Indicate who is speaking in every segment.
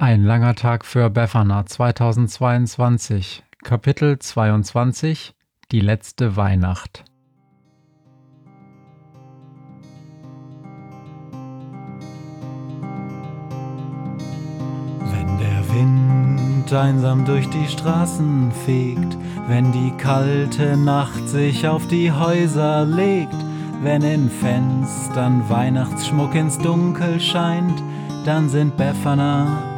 Speaker 1: Ein langer Tag für Befana 2022, Kapitel 22 Die letzte Weihnacht.
Speaker 2: Wenn der Wind einsam durch die Straßen fegt, wenn die kalte Nacht sich auf die Häuser legt, wenn in Fenstern Weihnachtsschmuck ins Dunkel scheint, dann sind Befana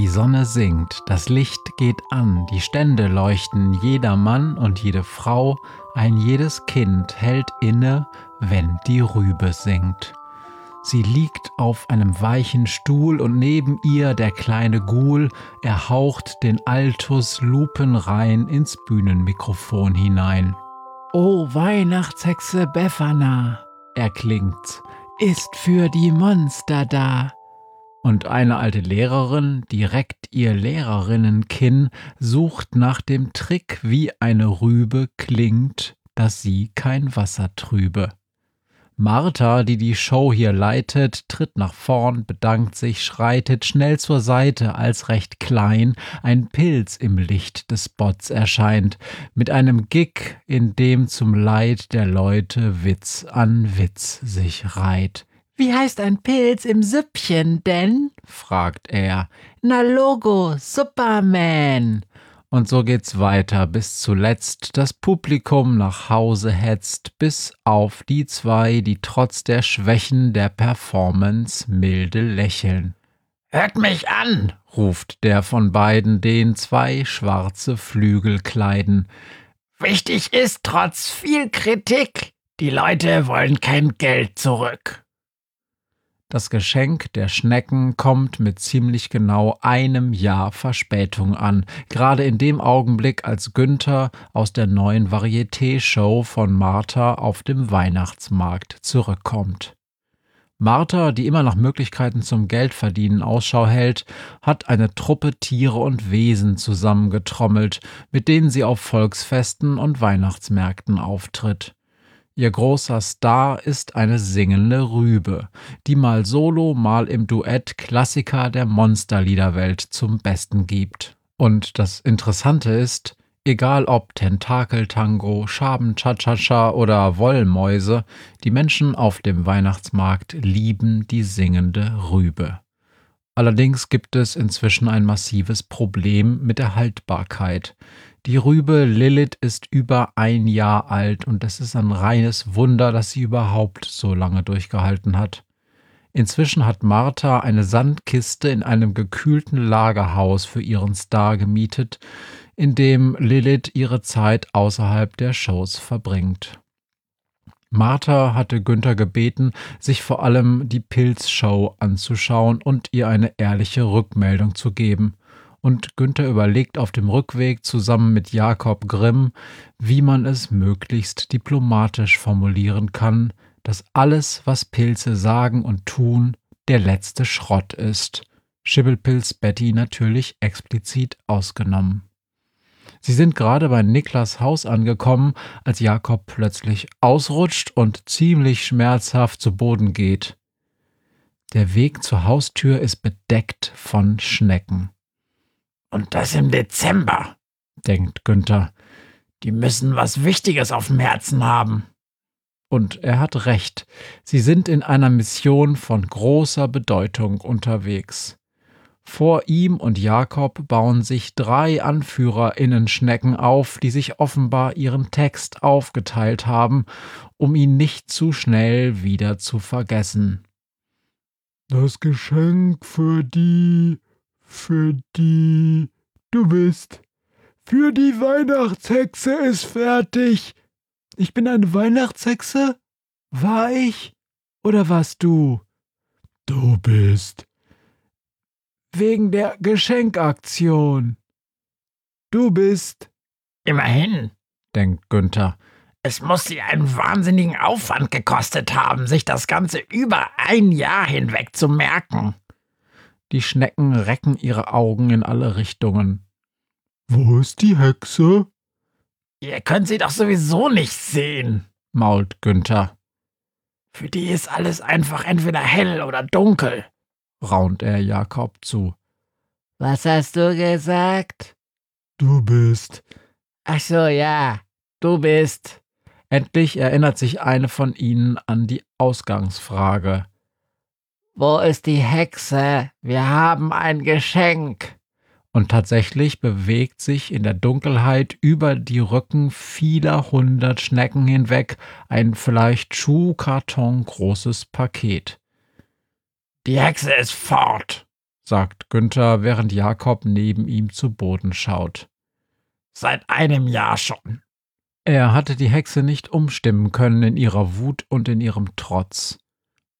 Speaker 1: Die Sonne sinkt, das Licht geht an, die Stände leuchten, jeder Mann und jede Frau, ein jedes Kind hält inne, wenn die Rübe singt. Sie liegt auf einem weichen Stuhl und neben ihr der kleine Ghoul, er haucht den Altus lupenrein ins Bühnenmikrofon hinein. O Weihnachtshexe Befana, erklingt, ist für die Monster da. Und eine alte Lehrerin, direkt ihr Lehrerinnenkinn, sucht nach dem Trick, wie eine Rübe klingt, dass sie kein Wasser trübe. Martha, die die Show hier leitet, tritt nach vorn, bedankt sich, schreitet schnell zur Seite, als recht klein ein Pilz im Licht des Spots erscheint, mit einem Gig, in dem zum Leid der Leute Witz an Witz sich reiht. Wie heißt ein Pilz im Süppchen denn? fragt er. Na Logo, Superman. Und so geht's weiter, bis zuletzt das Publikum nach Hause hetzt, bis auf die zwei, die trotz der Schwächen der Performance milde lächeln. Hört mich an, ruft der von beiden, den zwei schwarze Flügel kleiden. Wichtig ist trotz viel Kritik, die Leute wollen kein Geld zurück. Das Geschenk der Schnecken kommt mit ziemlich genau einem Jahr Verspätung an, gerade in dem Augenblick, als Günther aus der neuen Varieté-Show von Martha auf dem Weihnachtsmarkt zurückkommt. Martha, die immer nach Möglichkeiten zum Geldverdienen Ausschau hält, hat eine Truppe Tiere und Wesen zusammengetrommelt, mit denen sie auf Volksfesten und Weihnachtsmärkten auftritt. Ihr großer Star ist eine singende Rübe, die mal solo, mal im Duett Klassiker der Monsterliederwelt zum Besten gibt. Und das Interessante ist, egal ob Tentakeltango, Schaben-Cha-Cha-Cha oder Wollmäuse, die Menschen auf dem Weihnachtsmarkt lieben die singende Rübe. Allerdings gibt es inzwischen ein massives Problem mit der Haltbarkeit. Die Rübe Lilith ist über ein Jahr alt und es ist ein reines Wunder, dass sie überhaupt so lange durchgehalten hat. Inzwischen hat Martha eine Sandkiste in einem gekühlten Lagerhaus für ihren Star gemietet, in dem Lilith ihre Zeit außerhalb der Shows verbringt. Martha hatte Günther gebeten, sich vor allem die Pilzshow anzuschauen und ihr eine ehrliche Rückmeldung zu geben und Günther überlegt auf dem Rückweg zusammen mit Jakob Grimm, wie man es möglichst diplomatisch formulieren kann, dass alles, was Pilze sagen und tun, der letzte Schrott ist. Schibbelpilz Betty natürlich explizit ausgenommen. Sie sind gerade bei Niklas Haus angekommen, als Jakob plötzlich ausrutscht und ziemlich schmerzhaft zu Boden geht. Der Weg zur Haustür ist bedeckt von Schnecken. Und das im Dezember, denkt Günther. Die müssen was Wichtiges auf dem Herzen haben. Und er hat recht. Sie sind in einer Mission von großer Bedeutung unterwegs. Vor ihm und Jakob bauen sich drei Anführerinnenschnecken auf, die sich offenbar ihren Text aufgeteilt haben, um ihn nicht zu schnell wieder zu vergessen.
Speaker 2: Das Geschenk für die, für die, du bist, für die Weihnachtshexe ist fertig. Ich bin eine Weihnachtshexe? War ich? Oder warst du? Du bist wegen der Geschenkaktion. Du bist.
Speaker 1: Immerhin, denkt Günther. Es muss sie einen wahnsinnigen Aufwand gekostet haben, sich das Ganze über ein Jahr hinweg zu merken. Die Schnecken recken ihre Augen in alle Richtungen.
Speaker 2: Wo ist die Hexe?
Speaker 1: Ihr könnt sie doch sowieso nicht sehen, mault Günther. Für die ist alles einfach entweder hell oder dunkel raunt er Jakob zu.
Speaker 3: Was hast du gesagt?
Speaker 2: Du bist.
Speaker 3: Ach so, ja, du bist.
Speaker 1: Endlich erinnert sich eine von ihnen an die Ausgangsfrage.
Speaker 3: Wo ist die Hexe? Wir haben ein Geschenk.
Speaker 1: Und tatsächlich bewegt sich in der Dunkelheit über die Rücken vieler hundert Schnecken hinweg ein vielleicht Schuhkarton großes Paket. Die Hexe ist fort, sagt Günther, während Jakob neben ihm zu Boden schaut. Seit einem Jahr schon. Er hatte die Hexe nicht umstimmen können in ihrer Wut und in ihrem Trotz.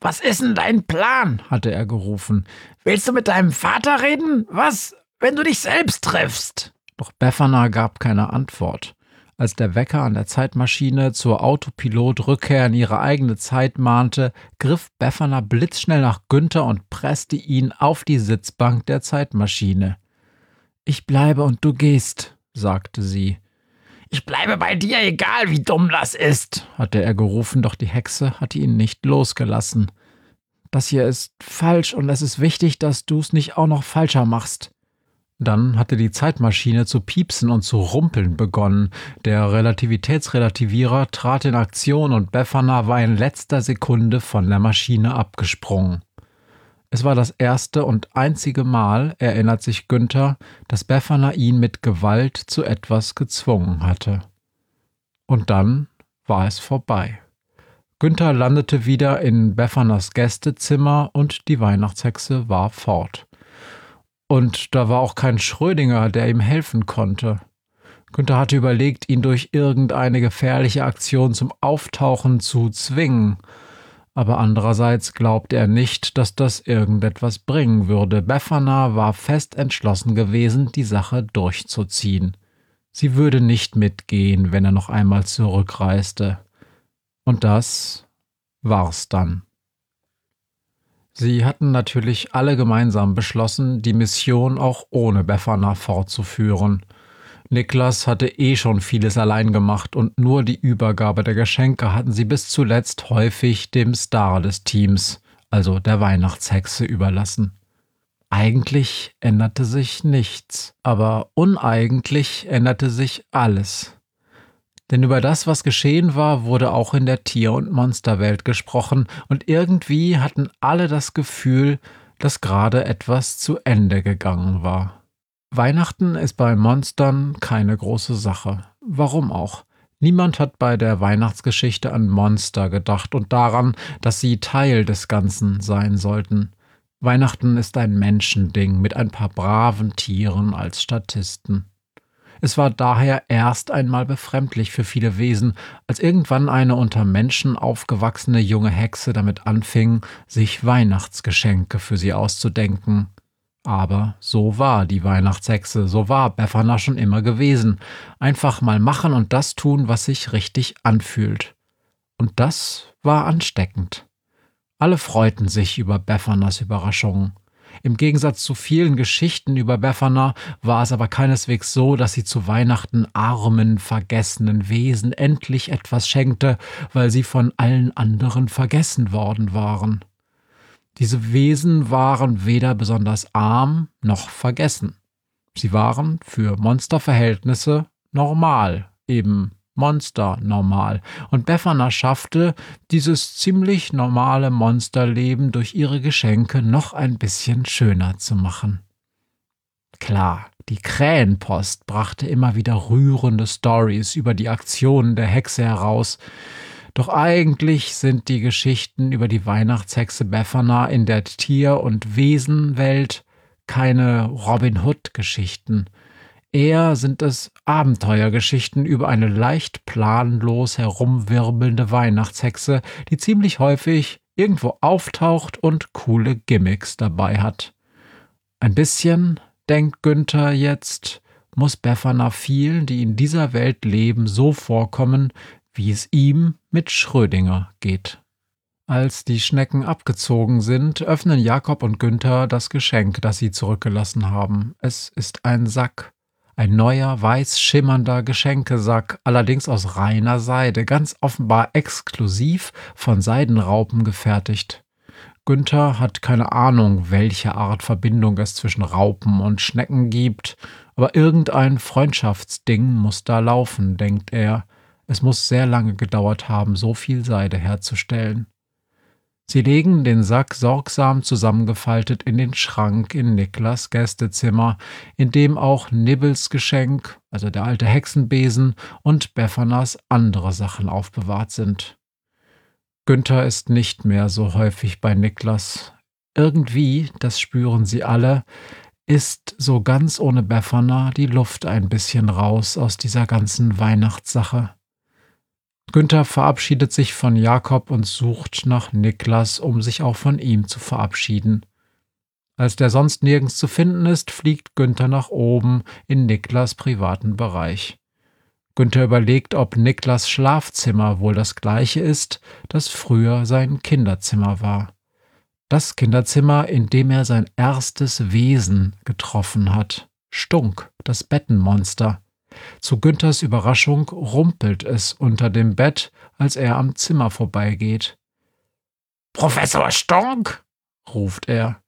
Speaker 1: Was ist denn dein Plan? hatte er gerufen. Willst du mit deinem Vater reden? Was, wenn du dich selbst triffst? Doch Befana gab keine Antwort. Als der Wecker an der Zeitmaschine zur Autopilot-Rückkehr in ihre eigene Zeit mahnte, griff Befana blitzschnell nach Günther und presste ihn auf die Sitzbank der Zeitmaschine. Ich bleibe und du gehst, sagte sie. Ich bleibe bei dir, egal wie dumm das ist, hatte er gerufen, doch die Hexe hatte ihn nicht losgelassen. Das hier ist falsch und es ist wichtig, dass du es nicht auch noch falscher machst. Dann hatte die Zeitmaschine zu piepsen und zu rumpeln begonnen. Der Relativitätsrelativierer trat in Aktion und Befana war in letzter Sekunde von der Maschine abgesprungen. Es war das erste und einzige Mal, erinnert sich Günther, dass Befana ihn mit Gewalt zu etwas gezwungen hatte. Und dann war es vorbei. Günther landete wieder in Befanas Gästezimmer und die Weihnachtshexe war fort. Und da war auch kein Schrödinger, der ihm helfen konnte. Günther hatte überlegt, ihn durch irgendeine gefährliche Aktion zum Auftauchen zu zwingen. Aber andererseits glaubte er nicht, dass das irgendetwas bringen würde. Befana war fest entschlossen gewesen, die Sache durchzuziehen. Sie würde nicht mitgehen, wenn er noch einmal zurückreiste. Und das war's dann. Sie hatten natürlich alle gemeinsam beschlossen, die Mission auch ohne Befana fortzuführen. Niklas hatte eh schon vieles allein gemacht und nur die Übergabe der Geschenke hatten sie bis zuletzt häufig dem Star des Teams, also der Weihnachtshexe, überlassen. Eigentlich änderte sich nichts, aber uneigentlich änderte sich alles. Denn über das, was geschehen war, wurde auch in der Tier- und Monsterwelt gesprochen, und irgendwie hatten alle das Gefühl, dass gerade etwas zu Ende gegangen war. Weihnachten ist bei Monstern keine große Sache. Warum auch? Niemand hat bei der Weihnachtsgeschichte an Monster gedacht und daran, dass sie Teil des Ganzen sein sollten. Weihnachten ist ein Menschending mit ein paar braven Tieren als Statisten. Es war daher erst einmal befremdlich für viele Wesen, als irgendwann eine unter Menschen aufgewachsene junge Hexe damit anfing, sich Weihnachtsgeschenke für sie auszudenken. Aber so war die Weihnachtshexe, so war Befana schon immer gewesen. Einfach mal machen und das tun, was sich richtig anfühlt. Und das war ansteckend. Alle freuten sich über Befanas Überraschungen. Im Gegensatz zu vielen Geschichten über Befana war es aber keineswegs so, dass sie zu Weihnachten armen, vergessenen Wesen endlich etwas schenkte, weil sie von allen anderen vergessen worden waren. Diese Wesen waren weder besonders arm noch vergessen. Sie waren für Monsterverhältnisse normal, eben Monster normal. Und Befana schaffte, dieses ziemlich normale Monsterleben durch ihre Geschenke noch ein bisschen schöner zu machen. Klar, die Krähenpost brachte immer wieder rührende Stories über die Aktionen der Hexe heraus, doch eigentlich sind die Geschichten über die Weihnachtshexe Befana in der Tier- und Wesenwelt keine Robin Hood-Geschichten. Eher sind es Abenteuergeschichten über eine leicht planlos herumwirbelnde Weihnachtshexe, die ziemlich häufig irgendwo auftaucht und coole Gimmicks dabei hat. Ein bisschen, denkt Günther jetzt, muss Befana vielen, die in dieser Welt leben, so vorkommen, wie es ihm mit Schrödinger geht. Als die Schnecken abgezogen sind, öffnen Jakob und Günther das Geschenk, das sie zurückgelassen haben. Es ist ein Sack. Ein neuer, weiß schimmernder Geschenkesack, allerdings aus reiner Seide, ganz offenbar exklusiv von Seidenraupen gefertigt. Günther hat keine Ahnung, welche Art Verbindung es zwischen Raupen und Schnecken gibt, aber irgendein Freundschaftsding muss da laufen, denkt er. Es muss sehr lange gedauert haben, so viel Seide herzustellen. Sie legen den Sack sorgsam zusammengefaltet in den Schrank in Niklas Gästezimmer, in dem auch Nibbles Geschenk, also der alte Hexenbesen, und Beffanas andere Sachen aufbewahrt sind. Günther ist nicht mehr so häufig bei Niklas. Irgendwie, das spüren sie alle, ist so ganz ohne Befana die Luft ein bisschen raus aus dieser ganzen Weihnachtssache. Günther verabschiedet sich von Jakob und sucht nach Niklas, um sich auch von ihm zu verabschieden. Als der sonst nirgends zu finden ist, fliegt Günther nach oben in Niklas privaten Bereich. Günther überlegt, ob Niklas Schlafzimmer wohl das gleiche ist, das früher sein Kinderzimmer war. Das Kinderzimmer, in dem er sein erstes Wesen getroffen hat. Stunk, das Bettenmonster. Zu Günthers Überraschung rumpelt es unter dem Bett, als er am Zimmer vorbeigeht.
Speaker 3: Professor Stunk?
Speaker 1: ruft er.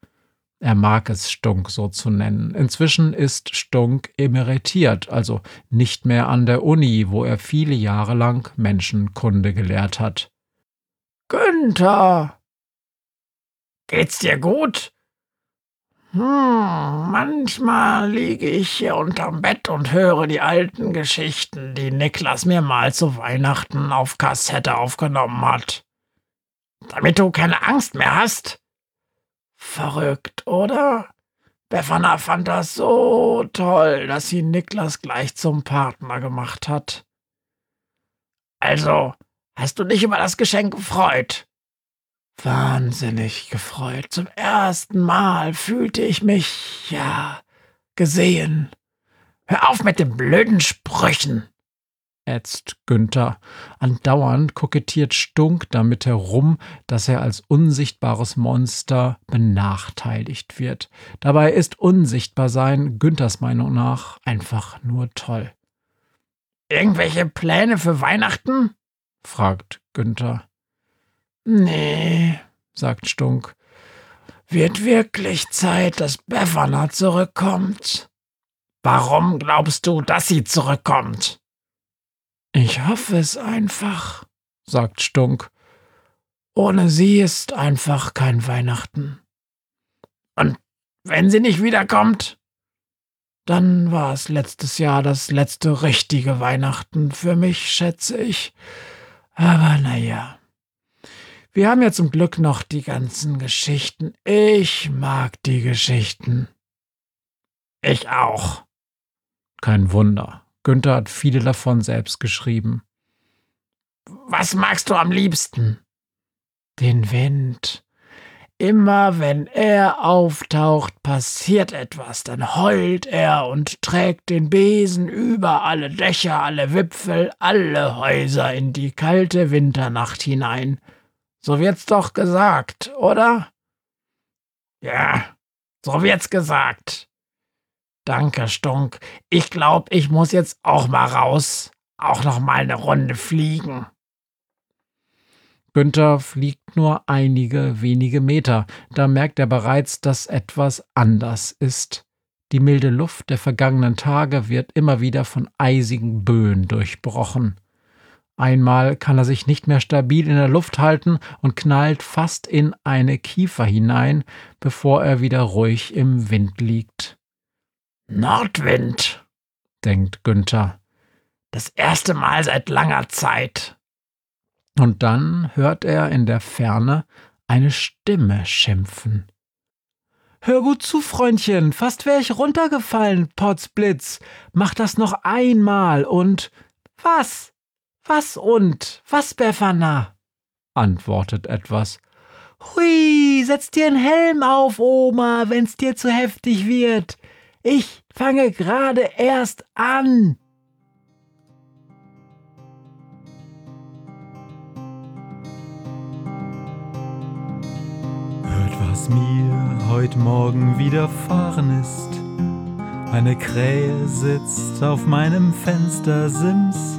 Speaker 1: Er mag es, Stunk so zu nennen. Inzwischen ist Stunk emeritiert, also nicht mehr an der Uni, wo er viele Jahre lang Menschenkunde gelehrt hat.
Speaker 3: Günther! Geht's dir gut? Hm, manchmal liege ich hier unterm Bett und höre die alten Geschichten, die Niklas mir mal zu Weihnachten auf Kassette aufgenommen hat. Damit du keine Angst mehr hast? Verrückt, oder? Befana fand das so toll, dass sie Niklas gleich zum Partner gemacht hat. Also, hast du dich über das Geschenk gefreut? Wahnsinnig gefreut. Zum ersten Mal fühlte ich mich, ja, gesehen. Hör auf mit den blöden Sprüchen
Speaker 1: ätzt Günther. Andauernd kokettiert Stunk damit herum, dass er als unsichtbares Monster benachteiligt wird. Dabei ist Unsichtbarsein Günthers Meinung nach einfach nur toll.
Speaker 3: Irgendwelche Pläne für Weihnachten? fragt Günther. Nee, sagt Stunk. Wird wirklich Zeit, dass Befana zurückkommt. Warum glaubst du, dass sie zurückkommt? Ich hoffe es einfach, sagt Stunk. Ohne sie ist einfach kein Weihnachten. Und wenn sie nicht wiederkommt, dann war es letztes Jahr das letzte richtige Weihnachten für mich, schätze ich. Aber naja. Wir haben ja zum Glück noch die ganzen Geschichten. Ich mag die Geschichten. Ich auch.
Speaker 1: Kein Wunder. Günther hat viele davon selbst geschrieben.
Speaker 3: Was magst du am liebsten? Den Wind. Immer wenn er auftaucht, passiert etwas, dann heult er und trägt den Besen über alle Dächer, alle Wipfel, alle Häuser in die kalte Winternacht hinein. So wird's doch gesagt, oder? Ja, so wird's gesagt. Danke, Stunk. Ich glaube, ich muss jetzt auch mal raus. Auch noch mal eine Runde fliegen.
Speaker 1: Günther fliegt nur einige wenige Meter. Da merkt er bereits, dass etwas anders ist. Die milde Luft der vergangenen Tage wird immer wieder von eisigen Böen durchbrochen. Einmal kann er sich nicht mehr stabil in der Luft halten und knallt fast in eine Kiefer hinein, bevor er wieder ruhig im Wind liegt.
Speaker 3: Nordwind, denkt Günther. Das erste Mal seit langer Zeit.
Speaker 1: Und dann hört er in der Ferne eine Stimme schimpfen. Hör gut zu, Freundchen, fast wär ich runtergefallen, Potzblitz. Mach das noch einmal und. Was? Was und? Was, Befana? antwortet etwas. Hui, setz dir einen Helm auf, Oma, wenn's dir zu heftig wird. Ich fange gerade erst an.
Speaker 2: Hört, was mir heute Morgen widerfahren ist. Eine Krähe sitzt auf meinem Fenstersims